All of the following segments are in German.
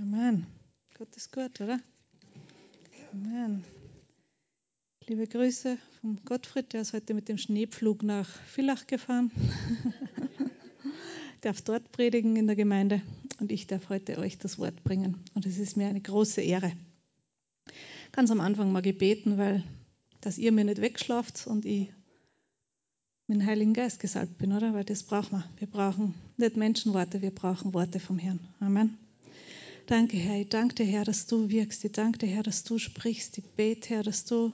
Amen. Gott ist gut, oder? Amen. Liebe Grüße vom Gottfried, der ist heute mit dem Schneepflug nach Villach gefahren. darf dort predigen in der Gemeinde und ich darf heute euch das Wort bringen. Und es ist mir eine große Ehre. Ganz am Anfang mal gebeten, weil dass ihr mir nicht wegschlaft und ich mit dem Heiligen Geist gesalbt bin, oder? Weil das brauchen wir. Wir brauchen nicht Menschenworte, wir brauchen Worte vom Herrn. Amen. Danke, Herr. Ich danke dir, Herr, dass du wirkst. Ich danke dir, Herr, dass du sprichst. Ich bete, Herr, dass du,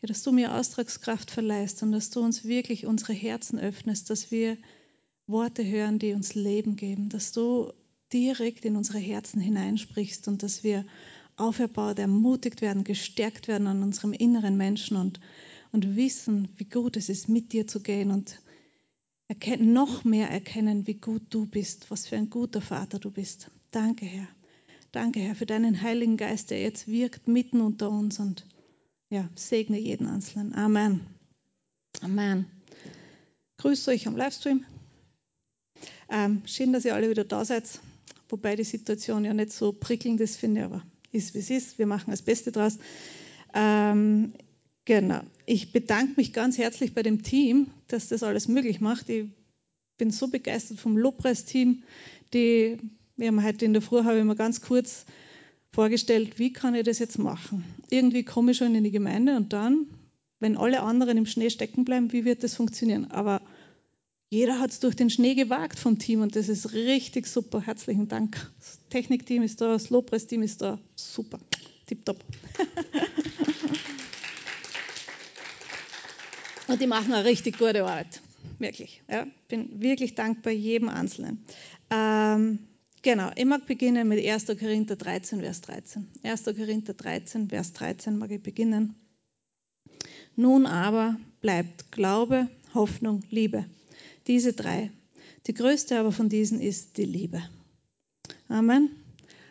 ja, dass du mir Austragskraft verleihst und dass du uns wirklich unsere Herzen öffnest, dass wir Worte hören, die uns Leben geben, dass du direkt in unsere Herzen hineinsprichst und dass wir auferbaut, ermutigt werden, gestärkt werden an unserem inneren Menschen und, und wissen, wie gut es ist, mit dir zu gehen und noch mehr erkennen, wie gut du bist, was für ein guter Vater du bist. Danke, Herr. Danke, Herr, für deinen Heiligen Geist, der jetzt wirkt mitten unter uns und ja, segne jeden Einzelnen. Amen. Amen. Grüße euch am Livestream. Ähm, schön, dass ihr alle wieder da seid, wobei die Situation ja nicht so prickelnd ist, finde ich, aber ist wie es ist. Wir machen das Beste draus. Ähm, genau. Ich bedanke mich ganz herzlich bei dem Team, dass das alles möglich macht. Ich bin so begeistert vom Lobpreisteam, die wir haben heute in der Früh habe ich mir ganz kurz vorgestellt, wie kann ich das jetzt machen? Irgendwie komme ich schon in die Gemeinde und dann, wenn alle anderen im Schnee stecken bleiben, wie wird das funktionieren? Aber jeder hat es durch den Schnee gewagt vom Team und das ist richtig super. Herzlichen Dank. Das Technikteam ist da, das Lobpreisteam ist da. Super. Tipptopp. und die machen eine richtig gute Arbeit. Wirklich. Ja, bin wirklich dankbar jedem Einzelnen. Ähm, Genau, ich mag beginnen mit 1. Korinther 13, Vers 13. 1. Korinther 13, Vers 13 mag ich beginnen. Nun aber bleibt Glaube, Hoffnung, Liebe. Diese drei. Die größte aber von diesen ist die Liebe. Amen.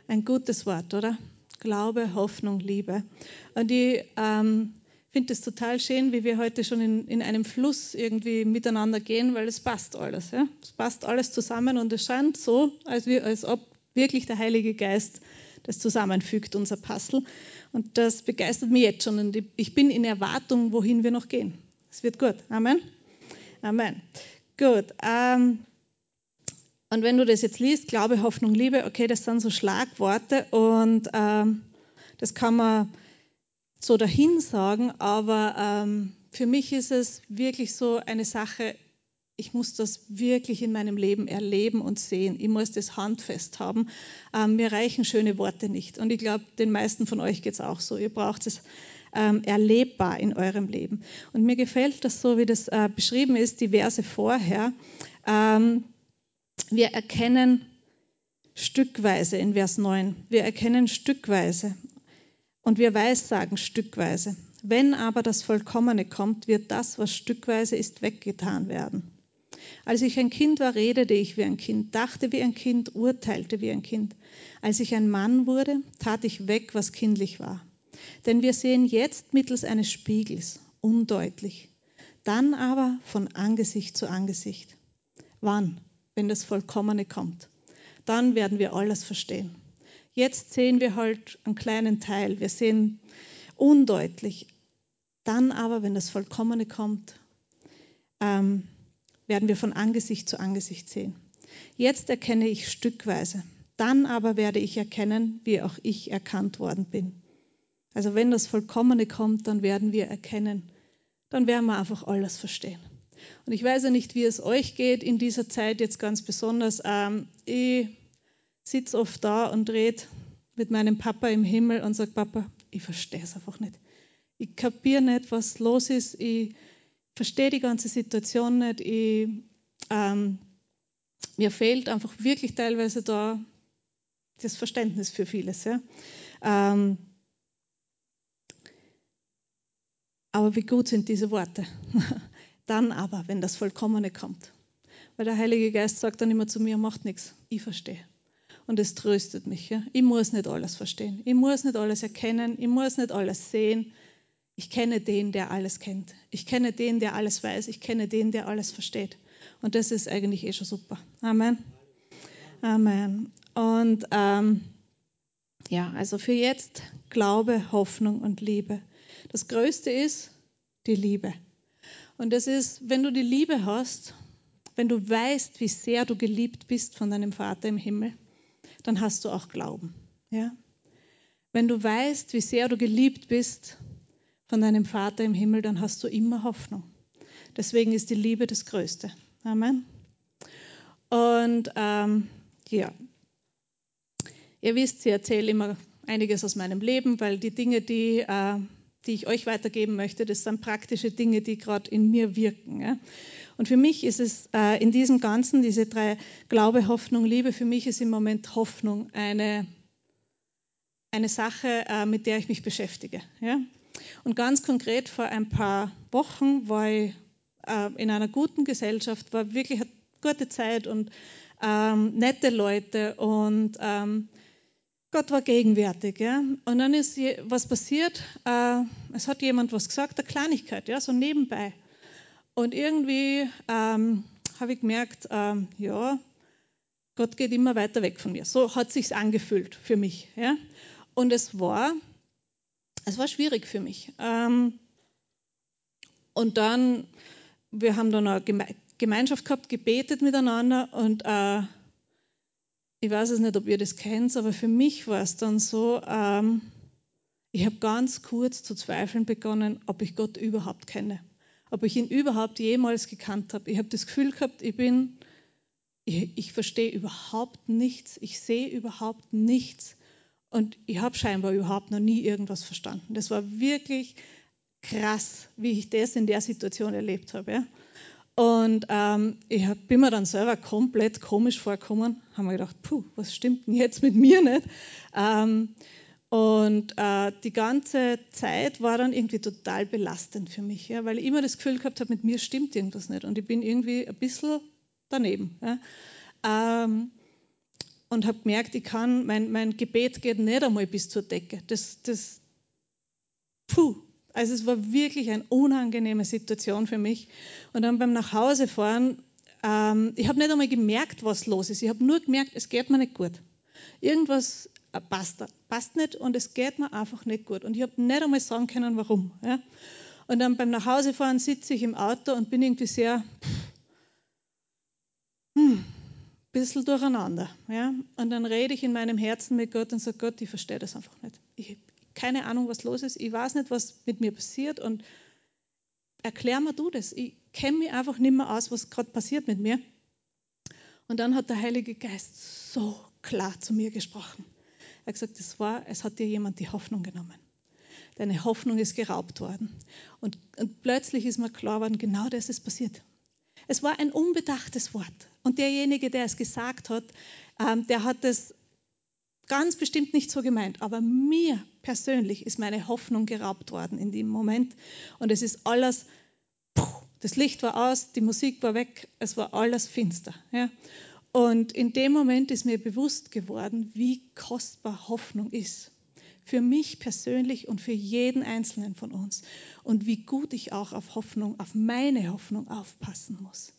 Ein gutes Wort, oder? Glaube, Hoffnung, Liebe. Und ich ähm, finde es total schön, wie wir heute schon in, in einem Fluss irgendwie miteinander gehen, weil es passt alles. Ja? Es passt alles zusammen und es scheint so, als, wir, als ob wirklich der Heilige Geist das zusammenfügt, unser Puzzle. Und das begeistert mich jetzt schon. Und ich bin in Erwartung, wohin wir noch gehen. Es wird gut. Amen. Amen. Gut. Ähm, und wenn du das jetzt liest, Glaube, Hoffnung, Liebe, okay, das sind so Schlagworte und ähm, das kann man so dahin sagen, aber ähm, für mich ist es wirklich so eine Sache, ich muss das wirklich in meinem Leben erleben und sehen. Ich muss das handfest haben. Ähm, mir reichen schöne Worte nicht. Und ich glaube, den meisten von euch geht es auch so. Ihr braucht es ähm, erlebbar in eurem Leben. Und mir gefällt das so, wie das äh, beschrieben ist, die Verse vorher. Ähm, wir erkennen stückweise in Vers 9. Wir erkennen stückweise. Und wir weissagen stückweise. Wenn aber das Vollkommene kommt, wird das, was stückweise ist, weggetan werden. Als ich ein Kind war, redete ich wie ein Kind, dachte wie ein Kind, urteilte wie ein Kind. Als ich ein Mann wurde, tat ich weg, was kindlich war. Denn wir sehen jetzt mittels eines Spiegels, undeutlich, dann aber von Angesicht zu Angesicht. Wann? Wenn das Vollkommene kommt. Dann werden wir alles verstehen. Jetzt sehen wir halt einen kleinen Teil, wir sehen undeutlich. Dann aber, wenn das Vollkommene kommt, ähm, werden wir von Angesicht zu Angesicht sehen. Jetzt erkenne ich stückweise. Dann aber werde ich erkennen, wie auch ich erkannt worden bin. Also wenn das Vollkommene kommt, dann werden wir erkennen. Dann werden wir einfach alles verstehen. Und ich weiß ja nicht, wie es euch geht in dieser Zeit jetzt ganz besonders. Ähm, ich sitze oft da und rede mit meinem Papa im Himmel und sage, Papa, ich verstehe es einfach nicht. Ich kapiere nicht, was los ist. Ich verstehe die ganze Situation nicht. Ich, ähm, mir fehlt einfach wirklich teilweise da das Verständnis für vieles. Ja. Ähm, aber wie gut sind diese Worte? dann aber, wenn das Vollkommene kommt. Weil der Heilige Geist sagt dann immer zu mir, macht nichts, ich verstehe und es tröstet mich. Ja? Ich muss nicht alles verstehen, ich muss nicht alles erkennen, ich muss nicht alles sehen. Ich kenne den, der alles kennt. Ich kenne den, der alles weiß. Ich kenne den, der alles versteht. Und das ist eigentlich eh schon super. Amen. Amen. Und ähm, ja, also für jetzt Glaube, Hoffnung und Liebe. Das Größte ist die Liebe. Und das ist, wenn du die Liebe hast, wenn du weißt, wie sehr du geliebt bist von deinem Vater im Himmel, dann hast du auch Glauben. Ja? Wenn du weißt, wie sehr du geliebt bist von deinem Vater im Himmel, dann hast du immer Hoffnung. Deswegen ist die Liebe das Größte. Amen. Und ähm, ja, ihr wisst, ich erzähle immer einiges aus meinem Leben, weil die Dinge, die, äh, die ich euch weitergeben möchte, das sind praktische Dinge, die gerade in mir wirken. Ja? Und für mich ist es äh, in diesem Ganzen, diese drei Glaube, Hoffnung, Liebe, für mich ist im Moment Hoffnung eine, eine Sache, äh, mit der ich mich beschäftige. Ja? Und ganz konkret vor ein paar Wochen war ich äh, in einer guten Gesellschaft, war wirklich eine gute Zeit und ähm, nette Leute und ähm, Gott war gegenwärtig. Ja? Und dann ist was passiert, äh, es hat jemand was gesagt, eine Kleinigkeit, ja, so nebenbei. Und irgendwie ähm, habe ich gemerkt, ähm, ja, Gott geht immer weiter weg von mir. So hat sich angefühlt für mich. Ja? Und es war, es war schwierig für mich. Ähm, und dann, wir haben dann eine Gemeinschaft gehabt, gebetet miteinander und äh, ich weiß es nicht, ob ihr das kennt, aber für mich war es dann so, ähm, ich habe ganz kurz zu zweifeln begonnen, ob ich Gott überhaupt kenne, ob ich ihn überhaupt jemals gekannt habe. Ich habe das Gefühl gehabt, ich bin, ich, ich verstehe überhaupt nichts, ich sehe überhaupt nichts und ich habe scheinbar überhaupt noch nie irgendwas verstanden. Das war wirklich krass, wie ich das in der Situation erlebt habe. Ja. Und ähm, ich hab, bin mir dann selber komplett komisch vorgekommen, haben mir gedacht, puh, was stimmt denn jetzt mit mir nicht? Ähm, und äh, die ganze Zeit war dann irgendwie total belastend für mich, ja, weil ich immer das Gefühl gehabt habe, mit mir stimmt irgendwas nicht und ich bin irgendwie ein bisschen daneben. Ja. Ähm, und habe gemerkt, ich kann, mein, mein Gebet geht nicht einmal bis zur Decke. Das, das, puh, also es war wirklich eine unangenehme Situation für mich. Und dann beim Nachhausefahren, ähm, ich habe nicht einmal gemerkt, was los ist. Ich habe nur gemerkt, es geht mir nicht gut. Irgendwas passt, passt nicht und es geht mir einfach nicht gut. Und ich habe nicht einmal sagen können, warum. Ja? Und dann beim Nachhausefahren sitze ich im Auto und bin irgendwie sehr, hm, bisschen durcheinander. Ja? Und dann rede ich in meinem Herzen mit Gott und sage, Gott, ich verstehe das einfach nicht. Ich, keine Ahnung, was los ist. Ich weiß nicht, was mit mir passiert und erklär mir du das. Ich kenne mich einfach nicht mehr aus, was gerade passiert mit mir. Und dann hat der Heilige Geist so klar zu mir gesprochen. Er hat gesagt, es war, es hat dir jemand die Hoffnung genommen. Deine Hoffnung ist geraubt worden. Und, und plötzlich ist mir klar geworden, genau das ist passiert. Es war ein unbedachtes Wort. Und derjenige, der es gesagt hat, ähm, der hat es ganz bestimmt nicht so gemeint, aber mir persönlich ist meine Hoffnung geraubt worden in dem Moment. Und es ist alles, das Licht war aus, die Musik war weg, es war alles finster. Ja? Und in dem Moment ist mir bewusst geworden, wie kostbar Hoffnung ist. Für mich persönlich und für jeden Einzelnen von uns. Und wie gut ich auch auf Hoffnung, auf meine Hoffnung aufpassen muss.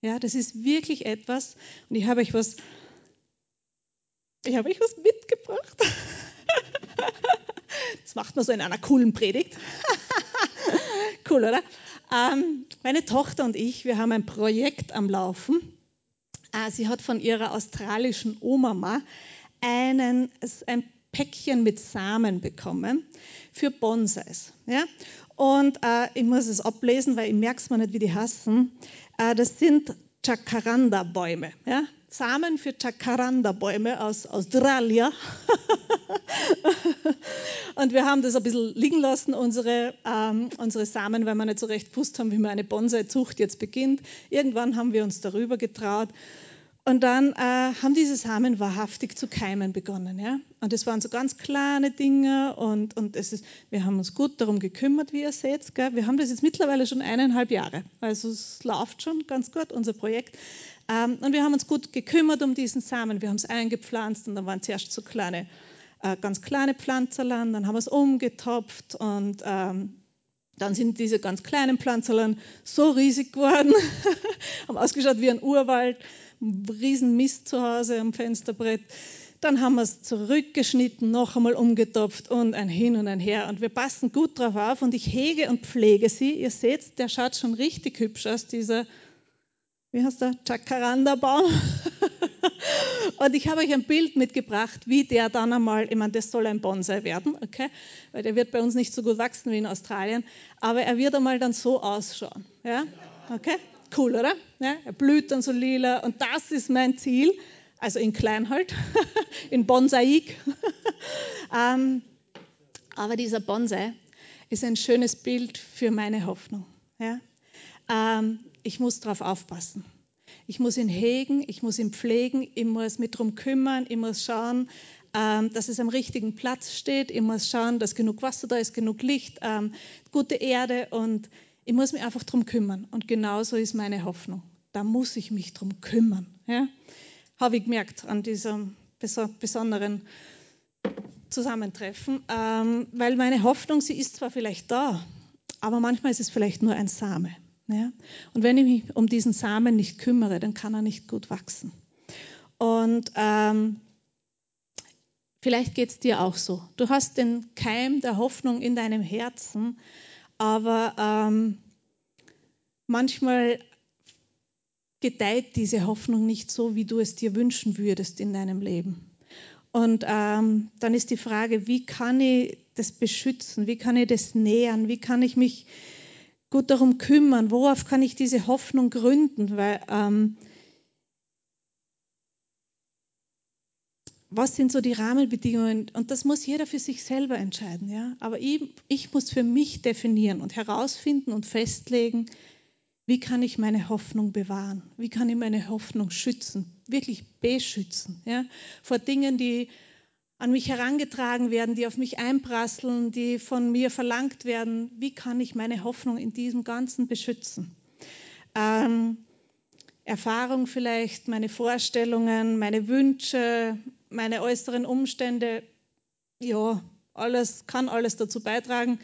Ja, das ist wirklich etwas, und ich habe euch was ich habe euch was mitgebracht. Das macht man so in einer coolen Predigt. Cool, oder? Ähm, meine Tochter und ich, wir haben ein Projekt am Laufen. Äh, sie hat von ihrer australischen Oma einen, ein Päckchen mit Samen bekommen für Bonsais. Ja? Und äh, ich muss es ablesen, weil ich merke es mir nicht, wie die hassen. Äh, das sind Jacaranda-Bäume. Ja? Samen für Jacaranda-Bäume aus Australien. und wir haben das ein bisschen liegen lassen, unsere, ähm, unsere Samen, weil wir nicht so recht gewusst haben, wie man eine Bonsai-Zucht jetzt beginnt. Irgendwann haben wir uns darüber getraut. Und dann äh, haben diese Samen wahrhaftig zu keimen begonnen. Ja? Und es waren so ganz kleine Dinge und, und es ist, wir haben uns gut darum gekümmert, wie ihr seht. Gell? Wir haben das jetzt mittlerweile schon eineinhalb Jahre. Also es läuft schon ganz gut, unser Projekt. Ähm, und wir haben uns gut gekümmert um diesen Samen. Wir haben es eingepflanzt und dann waren zuerst so kleine, äh, ganz kleine Pflanzerlern, dann haben wir es umgetopft und ähm, dann sind diese ganz kleinen Pflanzerlern so riesig geworden, haben ausgeschaut wie ein Urwald, ein riesen Mist zu Hause am Fensterbrett. dann haben wir es zurückgeschnitten, noch einmal umgetopft und ein Hin und ein Her. Und wir passen gut drauf auf und ich hege und pflege sie. Ihr seht, der schaut schon richtig hübsch aus, dieser, wie heißt der, Jacaranda-Baum. und ich habe euch ein Bild mitgebracht, wie der dann einmal, ich meine, das soll ein Bonsai werden, okay? Weil der wird bei uns nicht so gut wachsen wie in Australien, aber er wird einmal dann so ausschauen, ja? Okay? Cool, oder? Ja? Er blüht dann so lila und das ist mein Ziel also in klein halt, in Bonsaik. ähm, aber dieser Bonsai ist ein schönes Bild für meine Hoffnung. Ja? Ähm, ich muss darauf aufpassen. Ich muss ihn hegen, ich muss ihn pflegen, ich muss mich darum kümmern, ich muss schauen, ähm, dass es am richtigen Platz steht, ich muss schauen, dass genug Wasser da ist, genug Licht, ähm, gute Erde und ich muss mich einfach darum kümmern. Und genauso ist meine Hoffnung. Da muss ich mich darum kümmern. Ja? habe ich gemerkt an diesem besonderen Zusammentreffen, ähm, weil meine Hoffnung, sie ist zwar vielleicht da, aber manchmal ist es vielleicht nur ein Same. Ja? Und wenn ich mich um diesen Samen nicht kümmere, dann kann er nicht gut wachsen. Und ähm, vielleicht geht es dir auch so. Du hast den Keim der Hoffnung in deinem Herzen, aber ähm, manchmal gedeiht diese Hoffnung nicht so, wie du es dir wünschen würdest in deinem Leben. Und ähm, dann ist die Frage, wie kann ich das beschützen? Wie kann ich das nähern? Wie kann ich mich gut darum kümmern? Worauf kann ich diese Hoffnung gründen? Weil ähm, was sind so die Rahmenbedingungen? Und das muss jeder für sich selber entscheiden. Ja? Aber ich, ich muss für mich definieren und herausfinden und festlegen, wie kann ich meine Hoffnung bewahren? Wie kann ich meine Hoffnung schützen? Wirklich beschützen. Ja? Vor Dingen, die an mich herangetragen werden, die auf mich einprasseln, die von mir verlangt werden. Wie kann ich meine Hoffnung in diesem Ganzen beschützen? Ähm, Erfahrung vielleicht, meine Vorstellungen, meine Wünsche, meine äußeren Umstände, ja, alles kann alles dazu beitragen,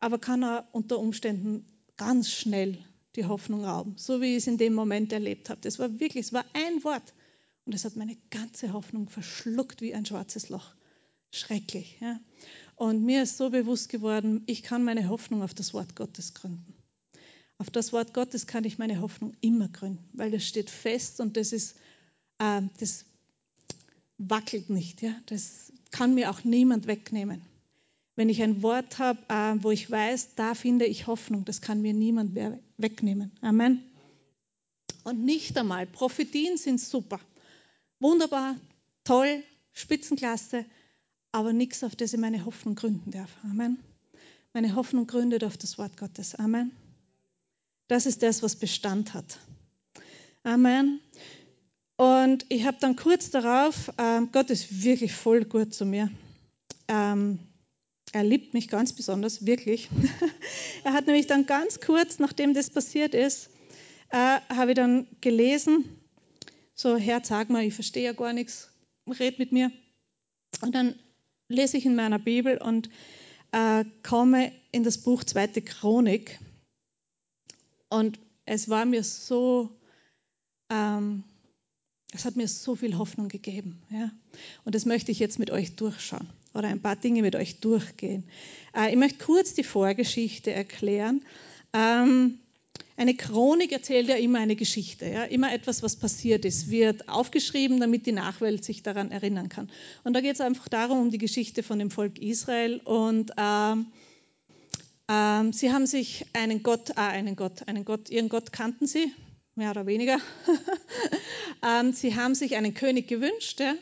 aber kann er unter Umständen ganz schnell die Hoffnung rauben, so wie ich es in dem Moment erlebt habe. Das war wirklich, es war ein Wort und es hat meine ganze Hoffnung verschluckt wie ein schwarzes Loch. Schrecklich. Ja? Und mir ist so bewusst geworden, ich kann meine Hoffnung auf das Wort Gottes gründen. Auf das Wort Gottes kann ich meine Hoffnung immer gründen, weil das steht fest und das ist, äh, das wackelt nicht. Ja? Das kann mir auch niemand wegnehmen. Wenn ich ein Wort habe, äh, wo ich weiß, da finde ich Hoffnung, das kann mir niemand mehr wegnehmen. Amen. Und nicht einmal, Prophetien sind super, wunderbar, toll, Spitzenklasse, aber nichts, auf das ich meine Hoffnung gründen darf. Amen. Meine Hoffnung gründet auf das Wort Gottes. Amen. Das ist das, was Bestand hat. Amen. Und ich habe dann kurz darauf, ähm, Gott ist wirklich voll gut zu mir. Ähm, er liebt mich ganz besonders, wirklich. er hat nämlich dann ganz kurz, nachdem das passiert ist, äh, habe ich dann gelesen, so, Herr, sag mal, ich verstehe ja gar nichts, red mit mir. Und dann lese ich in meiner Bibel und äh, komme in das Buch Zweite Chronik. Und es war mir so, ähm, es hat mir so viel Hoffnung gegeben. Ja? Und das möchte ich jetzt mit euch durchschauen oder ein paar Dinge mit euch durchgehen. Äh, ich möchte kurz die Vorgeschichte erklären. Ähm, eine Chronik erzählt ja immer eine Geschichte, ja? immer etwas, was passiert ist, wird aufgeschrieben, damit die Nachwelt sich daran erinnern kann. Und da geht es einfach darum, um die Geschichte von dem Volk Israel. Und ähm, ähm, sie haben sich einen Gott, ah, einen Gott, einen Gott, ihren Gott kannten sie, mehr oder weniger. ähm, sie haben sich einen König gewünscht, ja?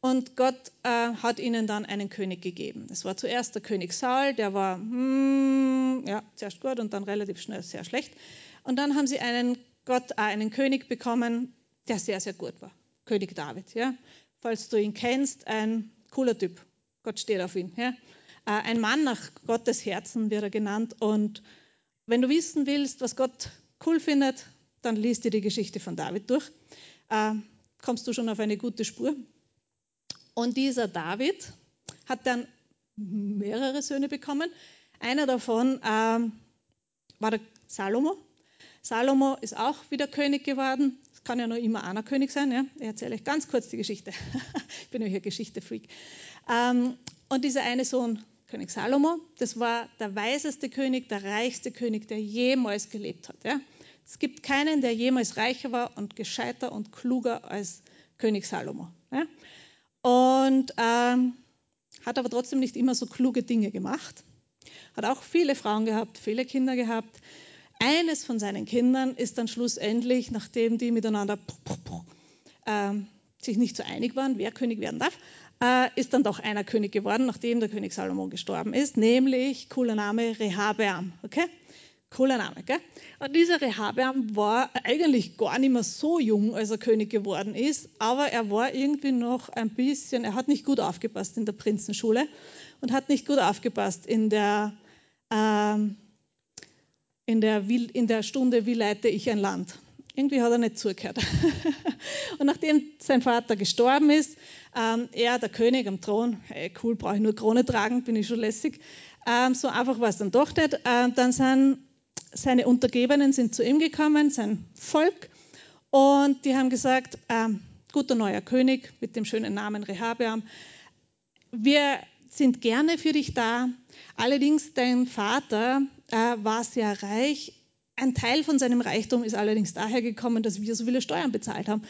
Und Gott äh, hat ihnen dann einen König gegeben. Es war zuerst der König Saul, der war hmm, ja, zuerst gut und dann relativ schnell sehr schlecht. Und dann haben sie einen, Gott, äh, einen König bekommen, der sehr, sehr gut war. König David. Ja? Falls du ihn kennst, ein cooler Typ. Gott steht auf ihn. Ja? Äh, ein Mann nach Gottes Herzen wird er genannt. Und wenn du wissen willst, was Gott cool findet, dann liest dir die Geschichte von David durch. Äh, kommst du schon auf eine gute Spur. Und dieser David hat dann mehrere Söhne bekommen. Einer davon ähm, war der Salomo. Salomo ist auch wieder König geworden. Es kann ja nur immer einer König sein. Ja? Ich erzähle euch ganz kurz die Geschichte. ich bin nämlich ein Geschichte-Freak. Ähm, und dieser eine Sohn, König Salomo, das war der weiseste König, der reichste König, der jemals gelebt hat. Ja? Es gibt keinen, der jemals reicher war und gescheiter und kluger als König Salomo. Ja? Und ähm, hat aber trotzdem nicht immer so kluge Dinge gemacht. Hat auch viele Frauen gehabt, viele Kinder gehabt. Eines von seinen Kindern ist dann schlussendlich, nachdem die miteinander äh, sich nicht so einig waren, wer König werden darf, äh, ist dann doch einer König geworden, nachdem der König Salomo gestorben ist, nämlich, cooler Name, Rehabeam. Okay? Cooler Name, gell? Und dieser Rehabeam war eigentlich gar nicht mehr so jung, als er König geworden ist, aber er war irgendwie noch ein bisschen, er hat nicht gut aufgepasst in der Prinzenschule und hat nicht gut aufgepasst in der, ähm, in der, in der Stunde, wie leite ich ein Land. Irgendwie hat er nicht zugehört. und nachdem sein Vater gestorben ist, ähm, er, der König am Thron, hey, cool, brauche ich nur Krone tragen, bin ich schon lässig. Ähm, so einfach war es dann doch nicht. Äh, dann sind seine Untergebenen sind zu ihm gekommen, sein Volk, und die haben gesagt, ähm, guter neuer König mit dem schönen Namen Rehabeam, wir sind gerne für dich da. Allerdings, dein Vater äh, war sehr reich. Ein Teil von seinem Reichtum ist allerdings daher gekommen, dass wir so viele Steuern bezahlt haben.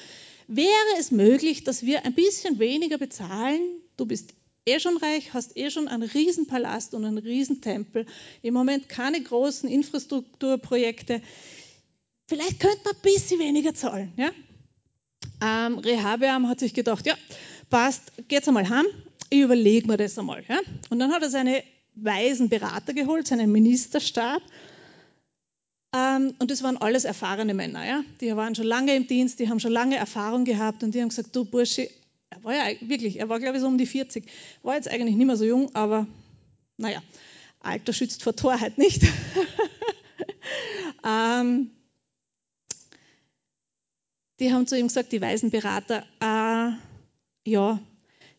Wäre es möglich, dass wir ein bisschen weniger bezahlen? Du bist eh schon reich, hast eh schon einen Riesenpalast und einen Riesentempel. Im Moment keine großen Infrastrukturprojekte. Vielleicht könnte man ein bisschen weniger zahlen. Ja? Ähm, Rehabeam hat sich gedacht, ja, passt, geht's einmal heim, ich überlege mir das einmal. Ja? Und dann hat er seine weisen Berater geholt, seinen Ministerstab. Ähm, und das waren alles erfahrene Männer. Ja? Die waren schon lange im Dienst, die haben schon lange Erfahrung gehabt und die haben gesagt, du Bursche, er war ja wirklich, er war glaube ich so um die 40, war jetzt eigentlich nicht mehr so jung, aber naja, Alter schützt vor Torheit nicht. ähm, die haben zu ihm gesagt, die weisen Berater, äh, ja,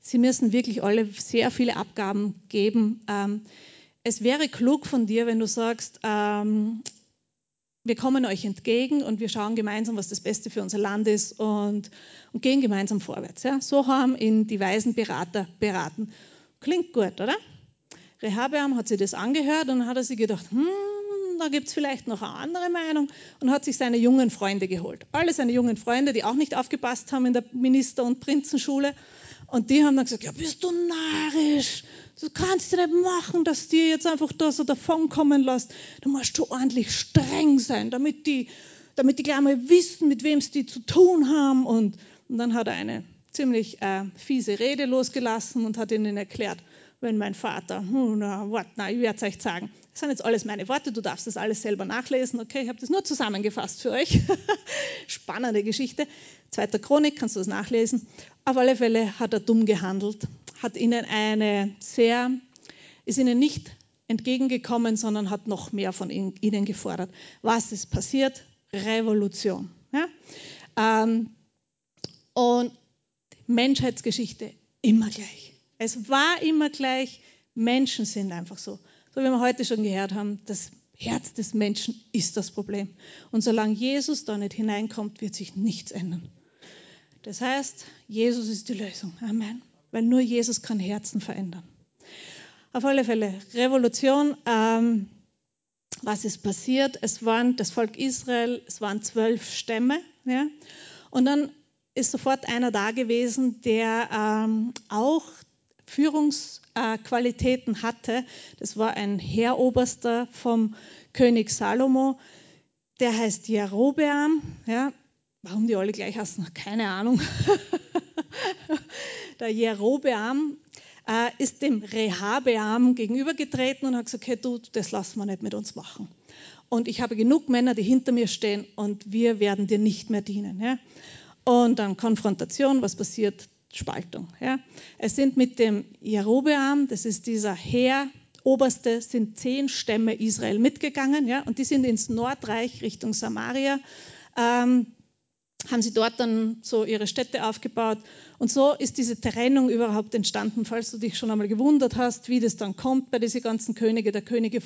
Sie müssen wirklich alle sehr viele Abgaben geben. Ähm, es wäre klug von dir, wenn du sagst, ähm, wir kommen euch entgegen und wir schauen gemeinsam, was das Beste für unser Land ist und, und gehen gemeinsam vorwärts. Ja? So haben ihn die weisen Berater beraten. Klingt gut, oder? Rehabeam hat sich das angehört und hat er sich gedacht, hm, da gibt es vielleicht noch eine andere Meinung und hat sich seine jungen Freunde geholt. Alle seine jungen Freunde, die auch nicht aufgepasst haben in der Minister- und Prinzenschule und die haben dann gesagt, ja, bist du narrisch? Du kannst ja nicht machen, dass die jetzt einfach da so davonkommen lässt. Du musst schon ordentlich streng sein, damit die, damit die gleich mal wissen, mit wem sie zu tun haben. Und, und dann hat er eine ziemlich äh, fiese Rede losgelassen und hat ihnen erklärt, wenn mein Vater, hm, na, ich werde es euch sagen. Das sind jetzt alles meine Worte, du darfst das alles selber nachlesen. Okay, ich habe das nur zusammengefasst für euch. Spannende Geschichte. Zweiter Chronik, kannst du das nachlesen. Auf alle Fälle hat er dumm gehandelt, hat ihnen eine sehr, ist ihnen nicht entgegengekommen, sondern hat noch mehr von ihnen gefordert. Was ist passiert? Revolution. Ja? Ähm, und Menschheitsgeschichte immer gleich. Es war immer gleich, Menschen sind einfach so. So wie wir heute schon gehört haben, das Herz des Menschen ist das Problem. Und solange Jesus da nicht hineinkommt, wird sich nichts ändern. Das heißt, Jesus ist die Lösung. Amen. Weil nur Jesus kann Herzen verändern. Auf alle Fälle, Revolution. Ähm, was ist passiert? Es waren das Volk Israel, es waren zwölf Stämme. Ja? Und dann ist sofort einer da gewesen, der ähm, auch Führungsqualitäten hatte. Das war ein Heeroberster vom König Salomo. Der heißt Jerobeam. Ja? Warum die alle gleich heißen, keine Ahnung. der Jerobeam äh, ist dem Rehabeam gegenübergetreten und hat gesagt, hey du, das lassen wir nicht mit uns machen. Und ich habe genug Männer, die hinter mir stehen und wir werden dir nicht mehr dienen. Ja? Und dann Konfrontation, was passiert? Spaltung. Ja? Es sind mit dem Jerobeam, das ist dieser Heeroberste, sind zehn Stämme Israel mitgegangen ja? und die sind ins Nordreich Richtung Samaria. Ähm, haben sie dort dann so ihre Städte aufgebaut. Und so ist diese Trennung überhaupt entstanden, falls du dich schon einmal gewundert hast, wie das dann kommt bei diesen ganzen Königen, der Könige,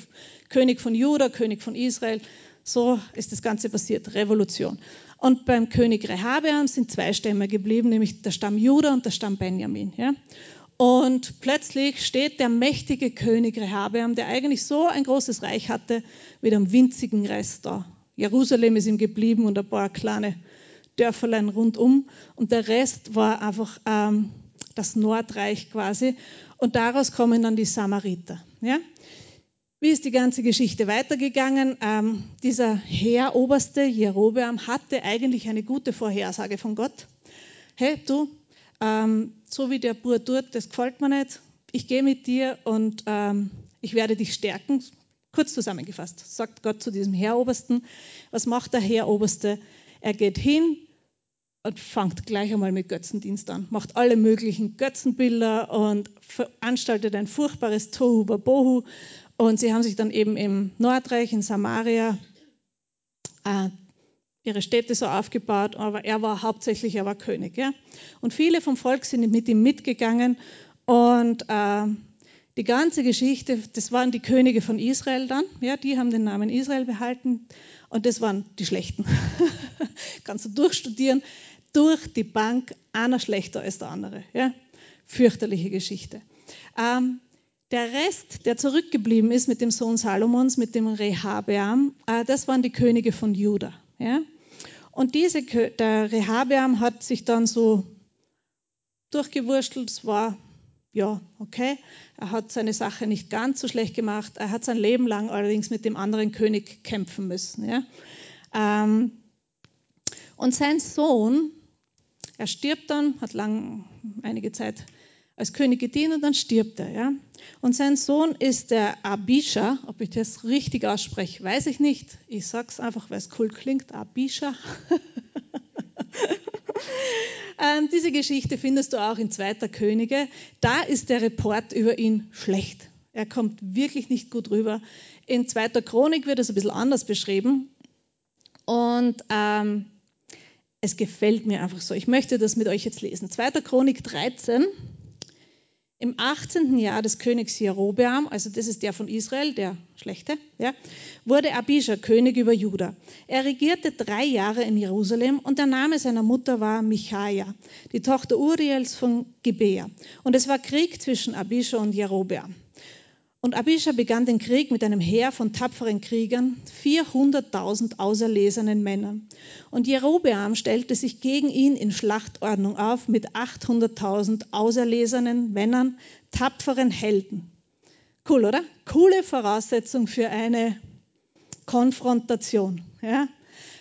König von Juda, König von Israel. So ist das Ganze passiert, Revolution. Und beim König Rehabeam sind zwei Stämme geblieben, nämlich der Stamm Juda und der Stamm Benjamin. Ja? Und plötzlich steht der mächtige König Rehabeam, der eigentlich so ein großes Reich hatte, mit einem winzigen Rest da. Jerusalem ist ihm geblieben und ein paar kleine Dörferlein rundum. Und der Rest war einfach ähm, das Nordreich quasi. Und daraus kommen dann die Samariter. Ja? Wie ist die ganze Geschichte weitergegangen? Ähm, dieser Heeroberste Jerobeam hatte eigentlich eine gute Vorhersage von Gott. Hey, du, ähm, so wie der Bur tut, das gefällt mir nicht. Ich gehe mit dir und ähm, ich werde dich stärken. Kurz zusammengefasst, sagt Gott zu diesem Heerobersten. Was macht der Heeroberste? Er geht hin und fängt gleich einmal mit Götzendienst an. Macht alle möglichen Götzenbilder und veranstaltet ein furchtbares Tohu Bohu. Und sie haben sich dann eben im Nordreich, in Samaria, äh, ihre Städte so aufgebaut, aber er war hauptsächlich, er war König. Ja? Und viele vom Volk sind mit ihm mitgegangen und äh, die ganze Geschichte, das waren die Könige von Israel dann, ja, die haben den Namen Israel behalten und das waren die Schlechten. Kannst du durchstudieren, durch die Bank, einer schlechter als der andere. Ja? Fürchterliche Geschichte. Ähm, der Rest, der zurückgeblieben ist mit dem Sohn Salomons, mit dem Rehabeam, äh, das waren die Könige von Juda. Und diese, der Rehabeam hat sich dann so durchgewurschtelt. Es war, ja, okay. Er hat seine Sache nicht ganz so schlecht gemacht. Er hat sein Leben lang allerdings mit dem anderen König kämpfen müssen. Ähm, und sein Sohn, er stirbt dann, hat lang, einige Zeit als König gedient und dann stirbt er. Ja? Und sein Sohn ist der Abisha. Ob ich das richtig ausspreche, weiß ich nicht. Ich sage es einfach, weil es cool klingt. Abisha. ähm, diese Geschichte findest du auch in Zweiter Könige. Da ist der Report über ihn schlecht. Er kommt wirklich nicht gut rüber. In Zweiter Chronik wird es ein bisschen anders beschrieben. Und ähm, es gefällt mir einfach so. Ich möchte das mit euch jetzt lesen. Zweiter Chronik 13 im 18. Jahr des Königs Jerobeam, also das ist der von Israel, der schlechte, ja, wurde Abisha König über Juda. Er regierte drei Jahre in Jerusalem und der Name seiner Mutter war Michaia, die Tochter Uriels von Gibea. Und es war Krieg zwischen Abisha und Jerobeam. Und Abisha begann den Krieg mit einem Heer von tapferen Kriegern, 400.000 auserlesenen Männern. Und Jerobeam stellte sich gegen ihn in Schlachtordnung auf mit 800.000 auserlesenen Männern, tapferen Helden. Cool, oder? Coole Voraussetzung für eine Konfrontation. Ja?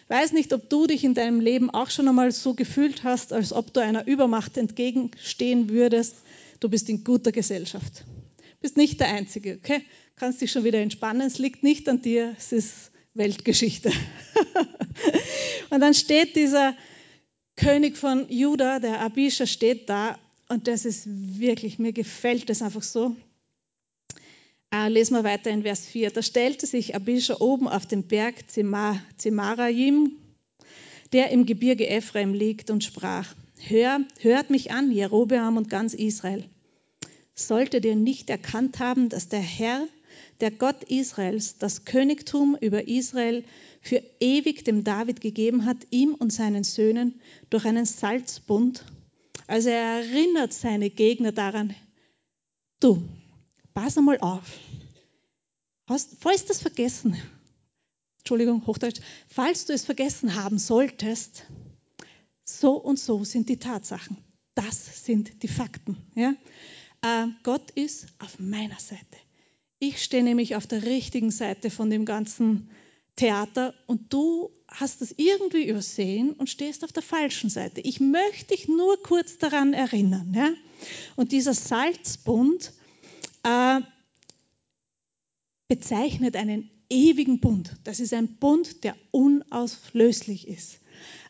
Weiß nicht, ob du dich in deinem Leben auch schon einmal so gefühlt hast, als ob du einer Übermacht entgegenstehen würdest. Du bist in guter Gesellschaft bist nicht der Einzige, okay? Kannst dich schon wieder entspannen, es liegt nicht an dir, es ist Weltgeschichte. und dann steht dieser König von Juda, der Abisha, steht da und das ist wirklich, mir gefällt das einfach so. Äh, lesen wir weiter in Vers 4. Da stellte sich Abisha oben auf dem Berg Zemaraim, der im Gebirge Ephraim liegt, und sprach: Hör, Hört mich an, Jerobeam und ganz Israel solltet ihr nicht erkannt haben, dass der Herr, der Gott Israels, das Königtum über Israel für ewig dem David gegeben hat, ihm und seinen Söhnen durch einen Salzbund. Also er erinnert seine Gegner daran, du, pass einmal auf. Hast, falls du es vergessen, Entschuldigung, Hochdeutsch, falls du es vergessen haben solltest, so und so sind die Tatsachen. Das sind die Fakten. Ja? Äh, Gott ist auf meiner Seite. Ich stehe nämlich auf der richtigen Seite von dem ganzen Theater und du hast es irgendwie übersehen und stehst auf der falschen Seite. Ich möchte dich nur kurz daran erinnern. Ja? Und dieser Salzbund äh, bezeichnet einen ewigen Bund. Das ist ein Bund, der unauslöslich ist.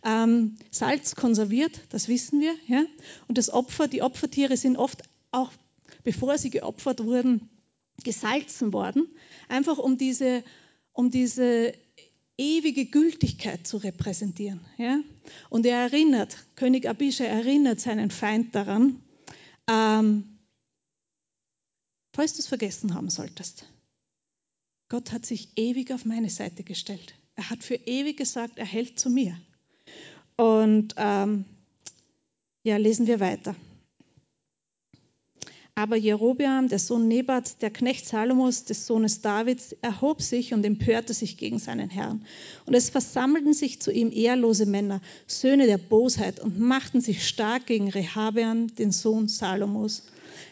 Ähm, Salz konserviert, das wissen wir. Ja? Und das Opfer, die Opfertiere sind oft auch bevor sie geopfert wurden, gesalzen worden, einfach um diese, um diese ewige Gültigkeit zu repräsentieren. Ja? Und er erinnert, König Abisha erinnert seinen Feind daran, ähm, falls du es vergessen haben solltest, Gott hat sich ewig auf meine Seite gestellt. Er hat für ewig gesagt, er hält zu mir. Und ähm, ja, lesen wir weiter. Aber Jerobeam, der Sohn Nebat, der Knecht Salomos, des Sohnes Davids, erhob sich und empörte sich gegen seinen Herrn. Und es versammelten sich zu ihm ehrlose Männer, Söhne der Bosheit, und machten sich stark gegen Rehabeam, den Sohn Salomos.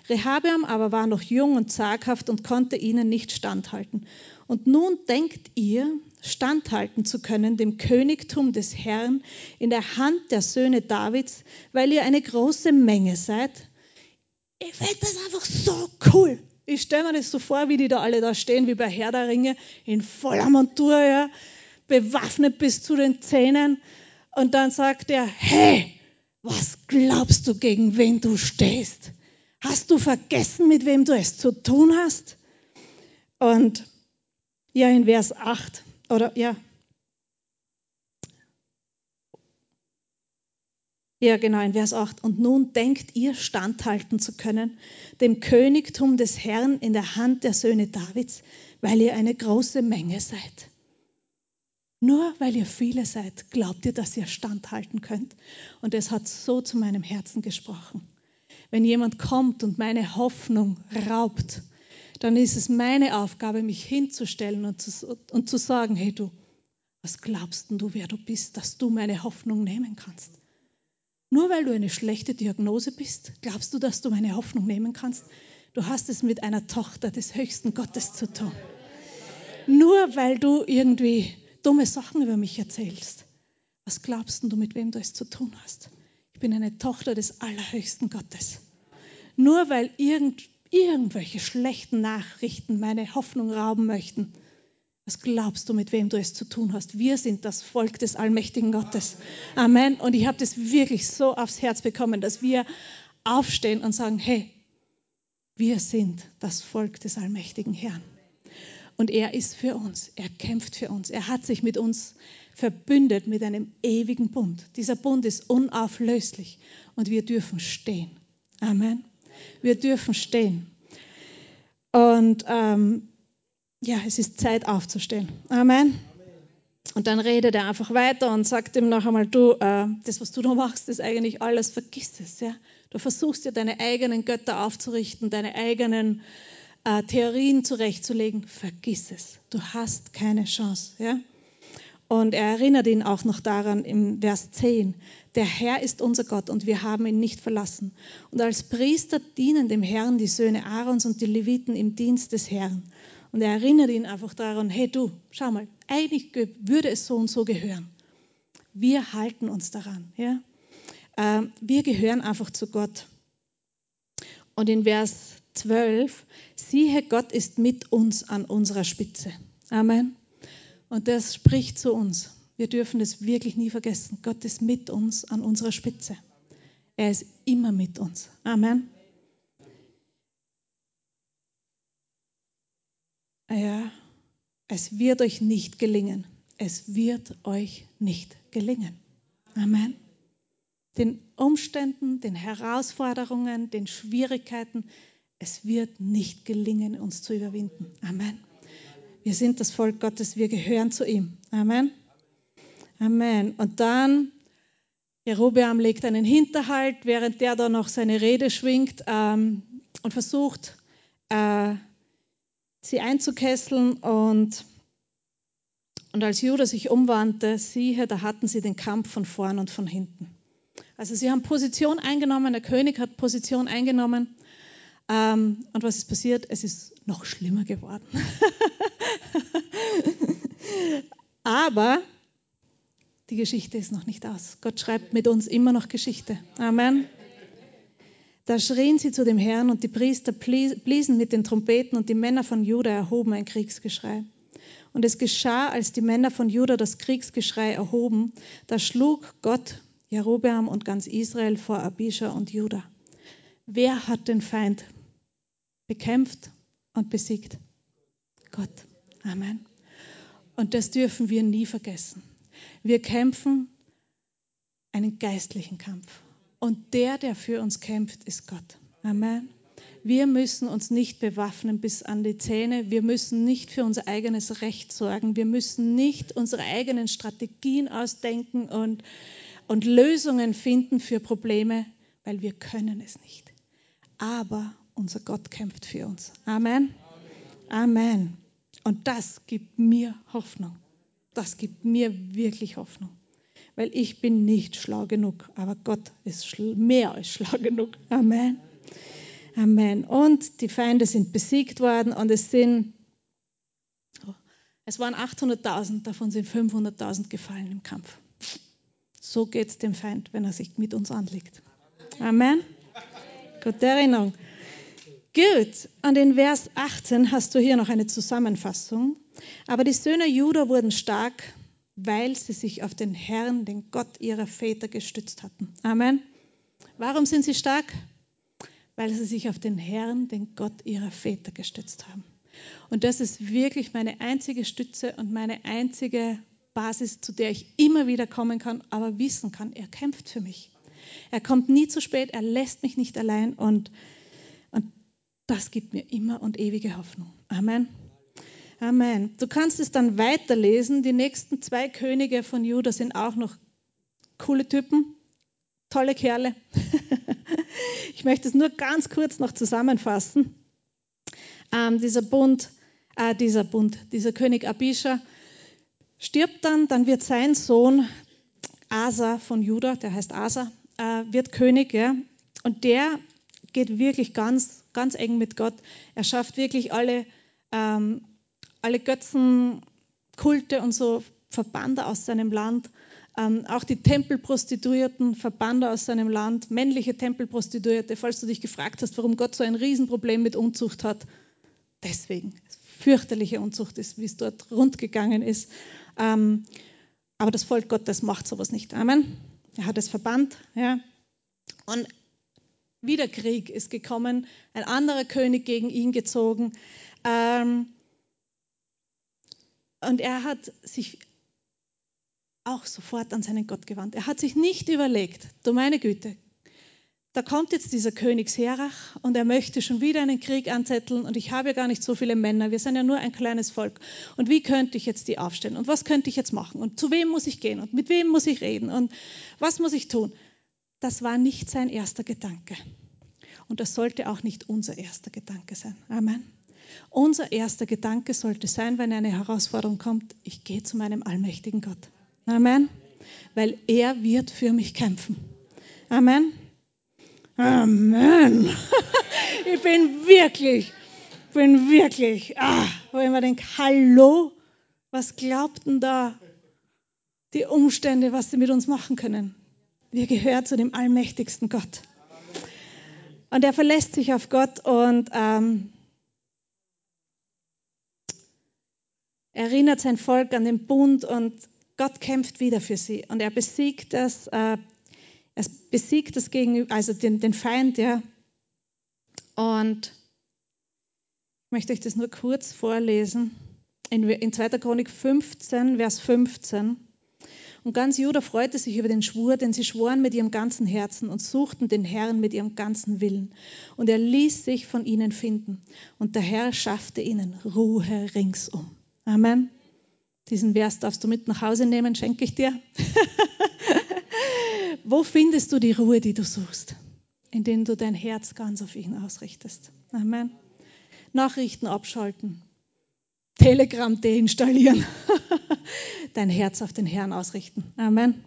Rehabeam aber war noch jung und zaghaft und konnte ihnen nicht standhalten. Und nun denkt ihr, standhalten zu können dem Königtum des Herrn in der Hand der Söhne Davids, weil ihr eine große Menge seid? Ich finde das einfach so cool. Ich stelle mir das so vor, wie die da alle da stehen, wie bei Herr der Ringe, in voller Montur, ja, bewaffnet bis zu den Zähnen. Und dann sagt er, hey, was glaubst du, gegen wen du stehst? Hast du vergessen, mit wem du es zu tun hast? Und ja, in Vers 8, oder ja, Ja, genau, in Vers 8. Und nun denkt ihr standhalten zu können, dem Königtum des Herrn in der Hand der Söhne Davids, weil ihr eine große Menge seid. Nur weil ihr viele seid, glaubt ihr, dass ihr standhalten könnt. Und es hat so zu meinem Herzen gesprochen. Wenn jemand kommt und meine Hoffnung raubt, dann ist es meine Aufgabe, mich hinzustellen und zu, und zu sagen, hey du, was glaubst denn du, wer du bist, dass du meine Hoffnung nehmen kannst? Nur weil du eine schlechte Diagnose bist, glaubst du, dass du meine Hoffnung nehmen kannst? Du hast es mit einer Tochter des höchsten Gottes zu tun. Nur weil du irgendwie dumme Sachen über mich erzählst. Was glaubst du, mit wem du es zu tun hast? Ich bin eine Tochter des allerhöchsten Gottes. Nur weil irgend, irgendwelche schlechten Nachrichten meine Hoffnung rauben möchten, was glaubst du, mit wem du es zu tun hast? Wir sind das Volk des allmächtigen Gottes. Amen. Und ich habe das wirklich so aufs Herz bekommen, dass wir aufstehen und sagen, hey, wir sind das Volk des allmächtigen Herrn. Und er ist für uns, er kämpft für uns, er hat sich mit uns verbündet mit einem ewigen Bund. Dieser Bund ist unauflöslich und wir dürfen stehen. Amen. Wir dürfen stehen. Und ähm, ja, es ist Zeit aufzustehen. Amen. Und dann redet er einfach weiter und sagt ihm noch einmal, du, äh, das, was du da machst, ist eigentlich alles, vergiss es. Ja? Du versuchst dir deine eigenen Götter aufzurichten, deine eigenen äh, Theorien zurechtzulegen. Vergiss es. Du hast keine Chance. Ja? Und er erinnert ihn auch noch daran im Vers 10. Der Herr ist unser Gott und wir haben ihn nicht verlassen. Und als Priester dienen dem Herrn die Söhne Aarons und die Leviten im Dienst des Herrn. Und er erinnert ihn einfach daran, hey du, schau mal, eigentlich würde es so und so gehören. Wir halten uns daran. Ja? Ähm, wir gehören einfach zu Gott. Und in Vers 12, siehe, Gott ist mit uns an unserer Spitze. Amen. Und das spricht zu uns. Wir dürfen das wirklich nie vergessen. Gott ist mit uns an unserer Spitze. Er ist immer mit uns. Amen. Ja, es wird euch nicht gelingen. Es wird euch nicht gelingen. Amen. Den Umständen, den Herausforderungen, den Schwierigkeiten, es wird nicht gelingen, uns zu überwinden. Amen. Wir sind das Volk Gottes, wir gehören zu ihm. Amen. Amen. Und dann, Jerobeam legt einen Hinterhalt, während der da noch seine Rede schwingt ähm, und versucht, äh, sie einzukesseln und, und als Judah sich umwandte, siehe, da hatten sie den Kampf von vorn und von hinten. Also sie haben Position eingenommen, der König hat Position eingenommen. Ähm, und was ist passiert? Es ist noch schlimmer geworden. Aber die Geschichte ist noch nicht aus. Gott schreibt mit uns immer noch Geschichte. Amen. Da schrien sie zu dem Herrn und die Priester bliesen mit den Trompeten und die Männer von Juda erhoben ein Kriegsgeschrei. Und es geschah, als die Männer von Juda das Kriegsgeschrei erhoben, da schlug Gott Jerobeam und ganz Israel vor Abisha und Juda. Wer hat den Feind bekämpft und besiegt? Gott. Amen. Und das dürfen wir nie vergessen. Wir kämpfen einen geistlichen Kampf. Und der, der für uns kämpft, ist Gott. Amen. Wir müssen uns nicht bewaffnen bis an die Zähne. Wir müssen nicht für unser eigenes Recht sorgen. Wir müssen nicht unsere eigenen Strategien ausdenken und, und Lösungen finden für Probleme, weil wir können es nicht. Aber unser Gott kämpft für uns. Amen. Amen. Und das gibt mir Hoffnung. Das gibt mir wirklich Hoffnung. Weil ich bin nicht schlau genug, aber Gott ist mehr als schlau genug. Amen. Amen. Und die Feinde sind besiegt worden und es sind, es waren 800.000, davon sind 500.000 gefallen im Kampf. So geht es dem Feind, wenn er sich mit uns anlegt. Amen. Gute Erinnerung. Gut, und in Vers 18 hast du hier noch eine Zusammenfassung. Aber die Söhne Juda wurden stark, weil sie sich auf den Herrn, den Gott ihrer Väter, gestützt hatten. Amen. Warum sind sie stark? Weil sie sich auf den Herrn, den Gott ihrer Väter, gestützt haben. Und das ist wirklich meine einzige Stütze und meine einzige Basis, zu der ich immer wieder kommen kann, aber wissen kann, er kämpft für mich. Er kommt nie zu spät, er lässt mich nicht allein und, und das gibt mir immer und ewige Hoffnung. Amen. Amen. Du kannst es dann weiterlesen. Die nächsten zwei Könige von Juda sind auch noch coole Typen, tolle Kerle. ich möchte es nur ganz kurz noch zusammenfassen. Ähm, dieser Bund, äh, dieser Bund, dieser König Abisha stirbt dann, dann wird sein Sohn Asa von Juda, der heißt Asa, äh, wird König, ja, und der geht wirklich ganz, ganz eng mit Gott. Er schafft wirklich alle, ähm, alle Götzenkulte und so, verbannt aus seinem Land. Ähm, auch die Tempelprostituierten verbannt aus seinem Land, männliche Tempelprostituierte. Falls du dich gefragt hast, warum Gott so ein Riesenproblem mit Unzucht hat, deswegen. Fürchterliche Unzucht ist, wie es dort rundgegangen ist. Ähm, aber das Volk Gottes macht sowas nicht. Amen. Er hat es verbannt. Ja. Und wieder Krieg ist gekommen, ein anderer König gegen ihn gezogen. Ähm, und er hat sich auch sofort an seinen Gott gewandt. Er hat sich nicht überlegt, du meine Güte, da kommt jetzt dieser König Serach und er möchte schon wieder einen Krieg anzetteln und ich habe ja gar nicht so viele Männer, wir sind ja nur ein kleines Volk. Und wie könnte ich jetzt die aufstellen und was könnte ich jetzt machen und zu wem muss ich gehen und mit wem muss ich reden und was muss ich tun? Das war nicht sein erster Gedanke. Und das sollte auch nicht unser erster Gedanke sein. Amen. Unser erster Gedanke sollte sein, wenn eine Herausforderung kommt, ich gehe zu meinem allmächtigen Gott. Amen. Weil er wird für mich kämpfen. Amen. Amen. Ich bin wirklich, bin wirklich, ah, wo ich mir denke, hallo, was glaubt denn da die Umstände, was sie mit uns machen können? Wir gehören zu dem allmächtigsten Gott. Und er verlässt sich auf Gott und ähm, erinnert sein Volk an den Bund und Gott kämpft wieder für sie. Und er besiegt das, äh, er besiegt das gegenüber, also den, den Feind, ja. Und ich möchte euch das nur kurz vorlesen. In, in 2. Chronik 15, Vers 15. Und ganz Juda freute sich über den Schwur, denn sie schworen mit ihrem ganzen Herzen und suchten den Herrn mit ihrem ganzen Willen. Und er ließ sich von ihnen finden. Und der Herr schaffte ihnen Ruhe ringsum. Amen. Diesen Vers darfst du mit nach Hause nehmen, schenke ich dir. Wo findest du die Ruhe, die du suchst? Indem du dein Herz ganz auf ihn ausrichtest. Amen. Nachrichten abschalten. Telegram deinstallieren. dein Herz auf den Herrn ausrichten. Amen.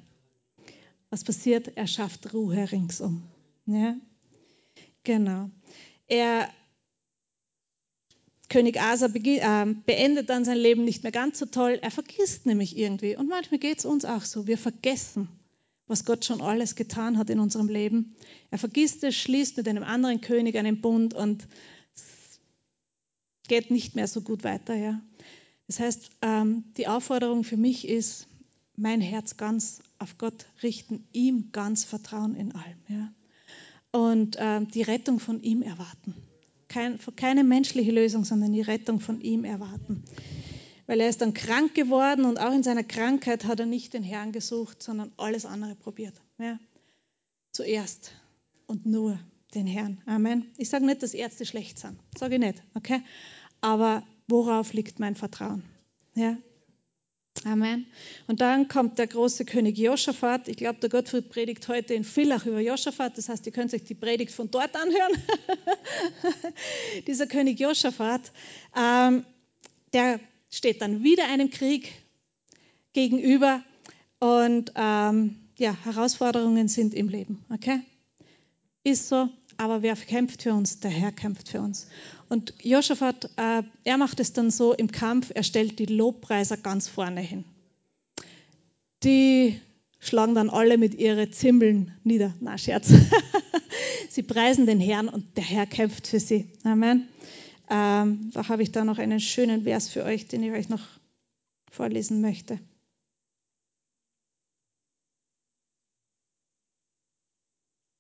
Was passiert? Er schafft Ruhe ringsum. Ja? Genau. Er, König Asa äh, beendet dann sein Leben nicht mehr ganz so toll. Er vergisst nämlich irgendwie. Und manchmal geht es uns auch so. Wir vergessen, was Gott schon alles getan hat in unserem Leben. Er vergisst es, schließt mit einem anderen König einen Bund und geht nicht mehr so gut weiter. Ja? Das heißt, ähm, die Aufforderung für mich ist, mein Herz ganz auf Gott richten, ihm ganz vertrauen in allem. Ja? Und ähm, die Rettung von ihm erwarten. Kein, keine menschliche Lösung, sondern die Rettung von ihm erwarten. Weil er ist dann krank geworden und auch in seiner Krankheit hat er nicht den Herrn gesucht, sondern alles andere probiert. Ja? Zuerst und nur den Herrn. Amen. Ich sage nicht, dass Ärzte schlecht sind. Sage ich nicht, okay? Aber worauf liegt mein Vertrauen? Ja? Amen. Und dann kommt der große König Josaphat. Ich glaube, der Gottfried predigt heute in Villach über Josaphat. Das heißt, ihr könnt euch die Predigt von dort anhören. Dieser König Josaphat, ähm, der steht dann wieder einem Krieg gegenüber und ähm, ja, Herausforderungen sind im Leben. Okay? Ist so, aber wer kämpft für uns? Der Herr kämpft für uns. Und Josaphat, äh, er macht es dann so im Kampf, er stellt die Lobpreiser ganz vorne hin. Die schlagen dann alle mit ihren Zimbeln nieder. Na, Scherz. sie preisen den Herrn und der Herr kämpft für sie. Amen. Ähm, da habe ich da noch einen schönen Vers für euch, den ich euch noch vorlesen möchte.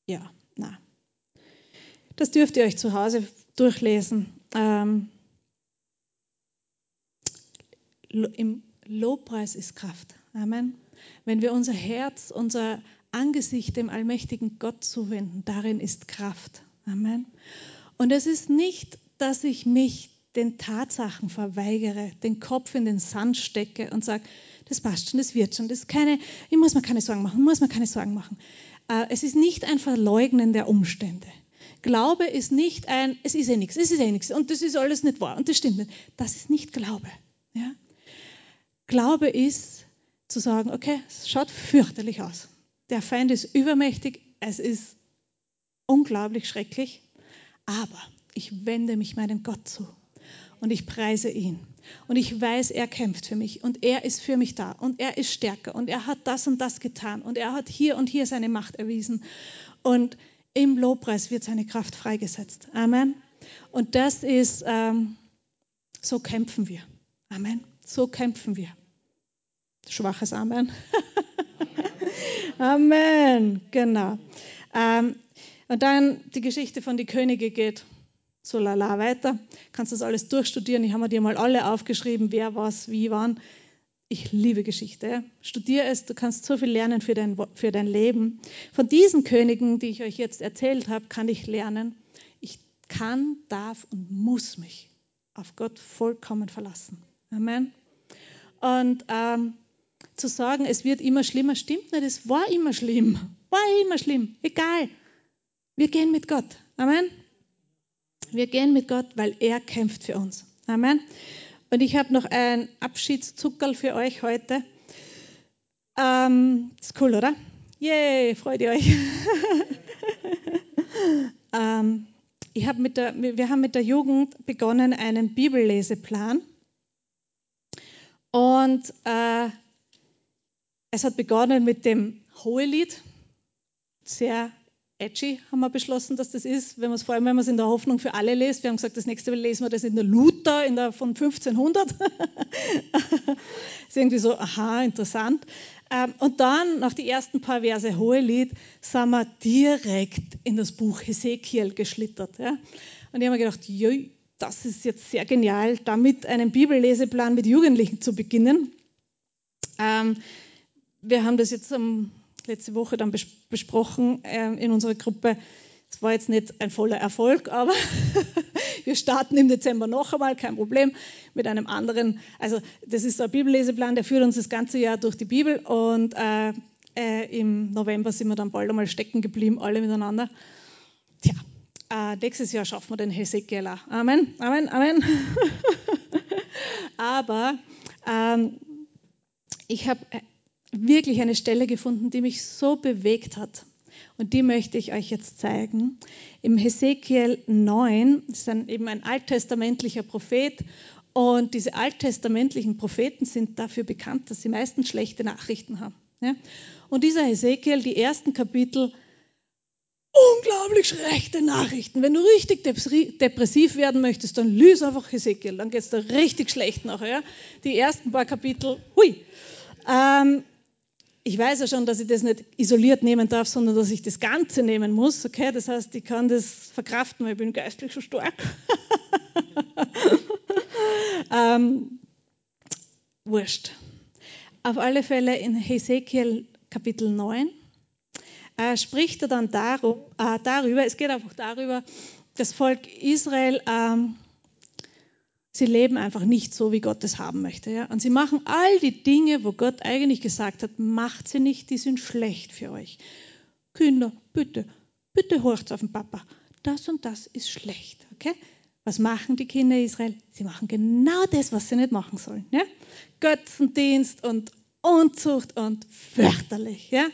Ja. Das dürft ihr euch zu Hause durchlesen. Ähm, Im Lobpreis ist Kraft. Amen. Wenn wir unser Herz, unser Angesicht dem allmächtigen Gott zuwenden, darin ist Kraft. Amen. Und es ist nicht, dass ich mich den Tatsachen verweigere, den Kopf in den Sand stecke und sage, das passt schon, das wird schon, das keine, ich muss mir keine Sorgen machen, muss mir keine Sorgen machen. Äh, es ist nicht ein Verleugnen der Umstände. Glaube ist nicht ein, es ist eh nichts, es ist eh nichts und das ist alles nicht wahr und das stimmt nicht. Das ist nicht Glaube. Ja? Glaube ist zu sagen, okay, es schaut fürchterlich aus. Der Feind ist übermächtig, es ist unglaublich schrecklich, aber ich wende mich meinem Gott zu und ich preise ihn. Und ich weiß, er kämpft für mich und er ist für mich da und er ist stärker und er hat das und das getan und er hat hier und hier seine Macht erwiesen. Und im Lobpreis wird seine Kraft freigesetzt. Amen. Und das ist, ähm, so kämpfen wir. Amen. So kämpfen wir. Schwaches Amen. Amen. Genau. Ähm, und dann die Geschichte von die Könige geht so lala weiter. Kannst das alles durchstudieren. Ich habe dir mal alle aufgeschrieben, wer was, wie, wann. Ich liebe Geschichte. Studiere es, du kannst so viel lernen für dein, für dein Leben. Von diesen Königen, die ich euch jetzt erzählt habe, kann ich lernen, ich kann, darf und muss mich auf Gott vollkommen verlassen. Amen. Und ähm, zu sagen, es wird immer schlimmer, stimmt nicht. Es war immer schlimm. War immer schlimm. Egal. Wir gehen mit Gott. Amen. Wir gehen mit Gott, weil er kämpft für uns. Amen. Und ich habe noch ein Abschiedszuckerl für euch heute. Ähm, ist cool, oder? Yay, freut ihr euch? ähm, ich hab mit der, wir haben mit der Jugend begonnen, einen Bibelleseplan. Und äh, es hat begonnen mit dem Hohelied, sehr edgy, haben wir beschlossen, dass das ist, wenn vor allem wenn man es in der Hoffnung für alle liest. Wir haben gesagt, das nächste Mal lesen wir das in der Luther in der, von 1500. das ist irgendwie so, aha, interessant. Ähm, und dann, nach die ersten paar Verse Hohelied, sind wir direkt in das Buch Hesekiel geschlittert. Und ich habe mir gedacht, jö, das ist jetzt sehr genial, damit einen Bibelleseplan mit Jugendlichen zu beginnen. Ähm, wir haben das jetzt am letzte Woche dann besprochen äh, in unserer Gruppe. Es war jetzt nicht ein voller Erfolg, aber wir starten im Dezember noch einmal, kein Problem, mit einem anderen. Also das ist ein Bibelleseplan, der führt uns das ganze Jahr durch die Bibel und äh, äh, im November sind wir dann bald einmal stecken geblieben, alle miteinander. Tja, äh, nächstes Jahr schaffen wir den Hesekiel auch. Amen, Amen, Amen. aber ähm, ich habe äh, wirklich eine Stelle gefunden, die mich so bewegt hat. Und die möchte ich euch jetzt zeigen. Im Hesekiel 9, das ist ein, eben ein alttestamentlicher Prophet. Und diese alttestamentlichen Propheten sind dafür bekannt, dass sie meistens schlechte Nachrichten haben. Ja? Und dieser Hesekiel, die ersten Kapitel, unglaublich schlechte Nachrichten. Wenn du richtig depressiv werden möchtest, dann lies einfach Hesekiel, dann geht es dir richtig schlecht nachher. Ja? Die ersten paar Kapitel, hui. Ähm, ich weiß ja schon, dass ich das nicht isoliert nehmen darf, sondern dass ich das Ganze nehmen muss. Okay, das heißt, ich kann das verkraften, weil ich bin geistlich schon stark. ähm, wurscht. Auf alle Fälle in Hesekiel Kapitel 9 äh, spricht er dann darum, äh, darüber, es geht einfach darüber, das Volk Israel, ähm, sie leben einfach nicht so, wie Gott es haben möchte. Ja? Und sie machen all die Dinge, wo Gott eigentlich gesagt hat, macht sie nicht, die sind schlecht für euch. Kinder, bitte, bitte horcht auf den Papa. Das und das ist schlecht. Okay? Was machen die Kinder Israel? Sie machen genau das, was sie nicht machen sollen. Ja? Götzendienst und Unzucht und fürchterlich. Ja?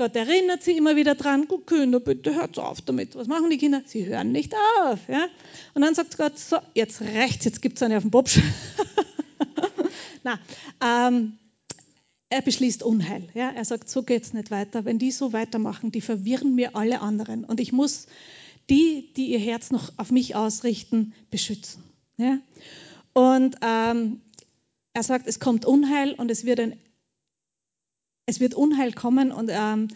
Gott erinnert sie immer wieder dran, gut, Kinder, bitte hört auf damit. Was machen die Kinder? Sie hören nicht auf. Ja? Und dann sagt Gott, so, jetzt rechts, jetzt gibt es eine auf den Bobsch. Na, ähm, er beschließt Unheil. Ja? Er sagt, so geht es nicht weiter. Wenn die so weitermachen, die verwirren mir alle anderen. Und ich muss die, die ihr Herz noch auf mich ausrichten, beschützen. Ja? Und ähm, er sagt, es kommt Unheil und es wird ein es wird Unheil kommen und ähm,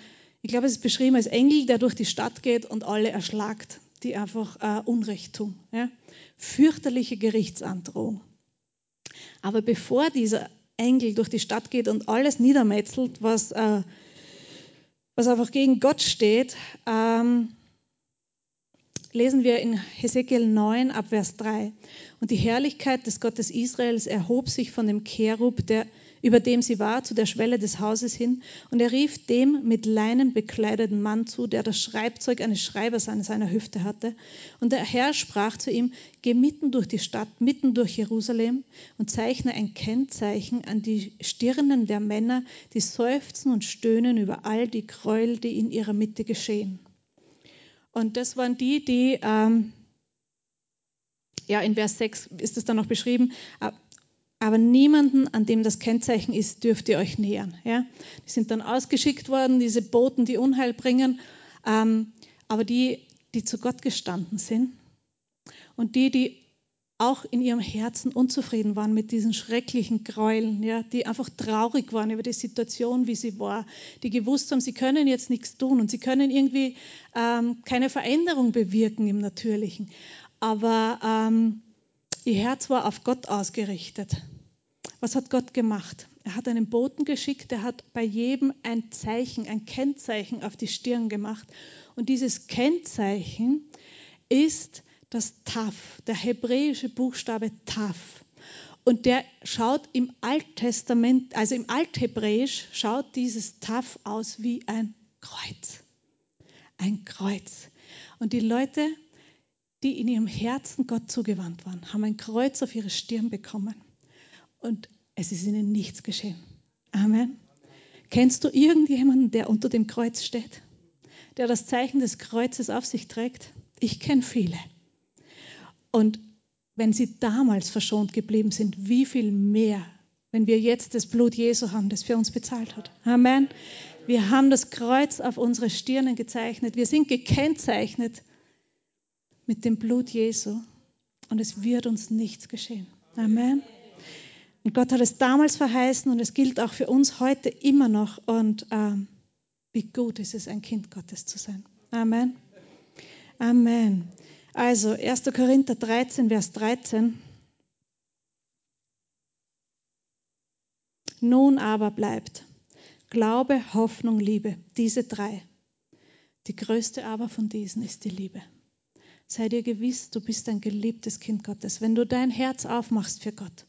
ich glaube, es ist beschrieben als Engel, der durch die Stadt geht und alle erschlagt, die einfach äh, Unrecht tun. Ja? Fürchterliche Gerichtsandrohung. Aber bevor dieser Engel durch die Stadt geht und alles niedermetzelt, was, äh, was einfach gegen Gott steht, ähm, lesen wir in Hesekiel 9 ab Vers 3. Und die Herrlichkeit des Gottes Israels erhob sich von dem Cherub, der über dem sie war, zu der Schwelle des Hauses hin, und er rief dem mit Leinen bekleideten Mann zu, der das Schreibzeug eines Schreibers an seiner Hüfte hatte. Und der Herr sprach zu ihm, geh mitten durch die Stadt, mitten durch Jerusalem und zeichne ein Kennzeichen an die Stirnen der Männer, die seufzen und stöhnen über all die Gräuel, die in ihrer Mitte geschehen. Und das waren die, die, ähm, ja, in Vers 6 ist es dann noch beschrieben, aber niemanden, an dem das Kennzeichen ist, dürft ihr euch nähern. Ja? Die sind dann ausgeschickt worden, diese Boten, die Unheil bringen, ähm, aber die, die zu Gott gestanden sind und die, die auch in ihrem Herzen unzufrieden waren mit diesen schrecklichen Gräueln, ja, die einfach traurig waren über die Situation, wie sie war, die gewusst haben, sie können jetzt nichts tun und sie können irgendwie ähm, keine Veränderung bewirken im Natürlichen. Aber ähm, ihr Herz war auf Gott ausgerichtet. Was hat Gott gemacht? Er hat einen Boten geschickt, der hat bei jedem ein Zeichen, ein Kennzeichen auf die Stirn gemacht. Und dieses Kennzeichen ist das Taf, der hebräische Buchstabe Taf. Und der schaut im Alttestament, also im Althebräisch, schaut dieses Taf aus wie ein Kreuz. Ein Kreuz. Und die Leute, die in ihrem Herzen Gott zugewandt waren, haben ein Kreuz auf ihre Stirn bekommen. Und es ist ihnen nichts geschehen. Amen. Kennst du irgendjemanden, der unter dem Kreuz steht? Der das Zeichen des Kreuzes auf sich trägt? Ich kenne viele. Und wenn sie damals verschont geblieben sind, wie viel mehr, wenn wir jetzt das Blut Jesu haben, das für uns bezahlt hat. Amen. Wir haben das Kreuz auf unsere Stirnen gezeichnet. Wir sind gekennzeichnet mit dem Blut Jesu. Und es wird uns nichts geschehen. Amen. Und Gott hat es damals verheißen und es gilt auch für uns heute immer noch. Und ähm, wie gut ist es, ein Kind Gottes zu sein. Amen. Amen. Also 1. Korinther 13, Vers 13. Nun aber bleibt Glaube, Hoffnung, Liebe, diese drei. Die größte aber von diesen ist die Liebe. Sei dir gewiss, du bist ein geliebtes Kind Gottes. Wenn du dein Herz aufmachst für Gott,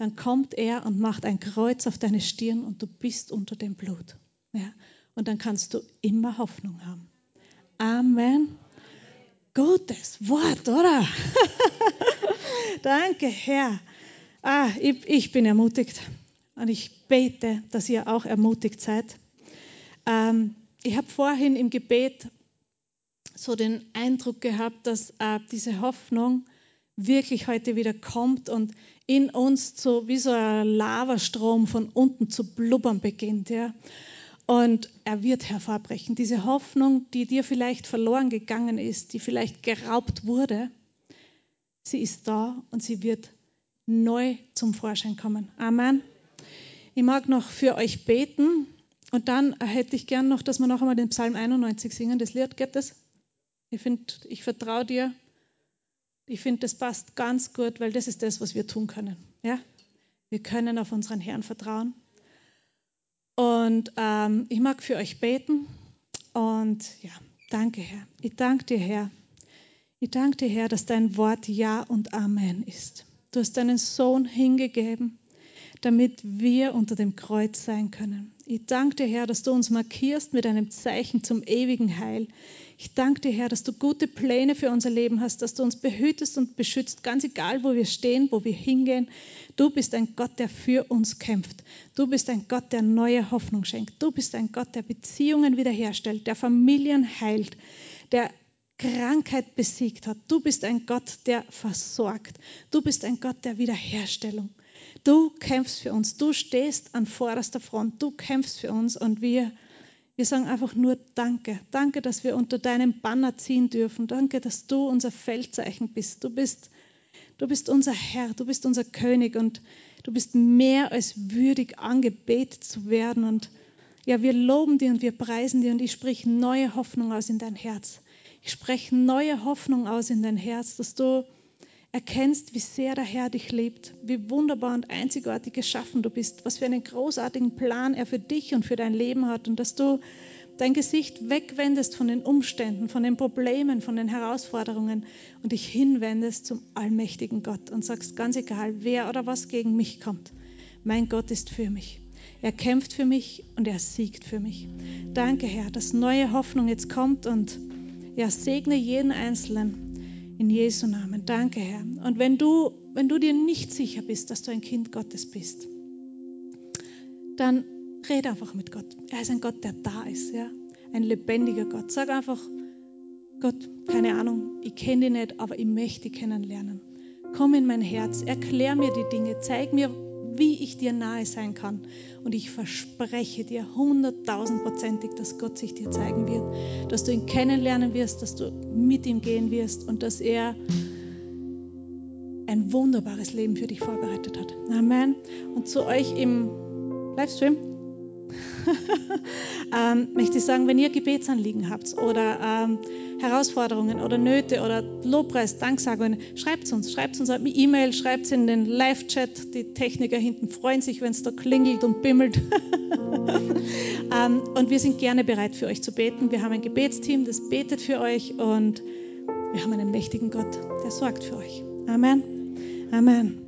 dann kommt er und macht ein Kreuz auf deine Stirn und du bist unter dem Blut. Ja? Und dann kannst du immer Hoffnung haben. Amen. Gutes Wort, oder? Danke, Herr. Ah, ich, ich, bin ermutigt und ich bete, dass ihr auch ermutigt seid. Ähm, ich habe vorhin im Gebet so den Eindruck gehabt, dass äh, diese Hoffnung wirklich heute wieder kommt und in uns so wie so ein Lavastrom von unten zu blubbern beginnt. Ja? Und er wird hervorbrechen. Diese Hoffnung, die dir vielleicht verloren gegangen ist, die vielleicht geraubt wurde, sie ist da und sie wird neu zum Vorschein kommen. Amen. Ich mag noch für euch beten und dann hätte ich gern noch, dass wir noch einmal den Psalm 91 singen. Das Lied, geht das? Ich finde, ich vertraue dir. Ich finde, das passt ganz gut, weil das ist das, was wir tun können. Ja? Wir können auf unseren Herrn vertrauen. Und ähm, ich mag für euch beten Und ja, danke, Herr. Ich danke dir, Herr. Ich danke dir, Herr, dass dein Wort Ja und Amen ist. Du hast deinen Sohn hingegeben, damit wir unter dem Kreuz sein können. Ich danke dir, Herr, dass du uns markierst mit einem Zeichen zum ewigen Heil. Ich danke dir, Herr, dass du gute Pläne für unser Leben hast, dass du uns behütest und beschützt, ganz egal, wo wir stehen, wo wir hingehen. Du bist ein Gott, der für uns kämpft. Du bist ein Gott, der neue Hoffnung schenkt. Du bist ein Gott, der Beziehungen wiederherstellt, der Familien heilt, der Krankheit besiegt hat. Du bist ein Gott, der versorgt. Du bist ein Gott der Wiederherstellung. Du kämpfst für uns. Du stehst an vorderster Front. Du kämpfst für uns und wir, wir sagen einfach nur Danke. Danke, dass wir unter deinem Banner ziehen dürfen. Danke, dass du unser Feldzeichen bist. Du bist, du bist unser Herr. Du bist unser König und du bist mehr als würdig angebetet zu werden. Und ja, wir loben dir und wir preisen dir und ich sprich neue Hoffnung aus in dein Herz. Ich spreche neue Hoffnung aus in dein Herz, dass du erkennst, wie sehr der Herr dich liebt, wie wunderbar und einzigartig geschaffen du bist, was für einen großartigen Plan er für dich und für dein Leben hat und dass du dein Gesicht wegwendest von den Umständen, von den Problemen, von den Herausforderungen und dich hinwendest zum allmächtigen Gott und sagst, ganz egal, wer oder was gegen mich kommt, mein Gott ist für mich. Er kämpft für mich und er siegt für mich. Danke, Herr, dass neue Hoffnung jetzt kommt und ja, segne jeden Einzelnen in Jesu Namen. Danke, Herr. Und wenn du, wenn du dir nicht sicher bist, dass du ein Kind Gottes bist, dann rede einfach mit Gott. Er ist ein Gott, der da ist, ja. Ein lebendiger Gott. Sag einfach, Gott, keine Ahnung, ich kenne dich nicht, aber ich möchte dich kennenlernen. Komm in mein Herz, erklär mir die Dinge, zeig mir, wie ich dir nahe sein kann. Und ich verspreche dir hunderttausendprozentig, dass Gott sich dir zeigen wird, dass du ihn kennenlernen wirst, dass du mit ihm gehen wirst und dass er ein wunderbares Leben für dich vorbereitet hat. Amen. Und zu euch im Livestream ähm, möchte ich sagen, wenn ihr Gebetsanliegen habt oder ähm, Herausforderungen oder Nöte oder Lobpreis, Danksagungen, schreibt uns, schreibt uns eine E-Mail, schreibt es in den Live-Chat. Die Techniker hinten freuen sich, wenn es da klingelt und bimmelt. ähm, und wir sind gerne bereit für euch zu beten. Wir haben ein Gebetsteam, das betet für euch und wir haben einen mächtigen Gott, der sorgt für euch. Amen. Amen.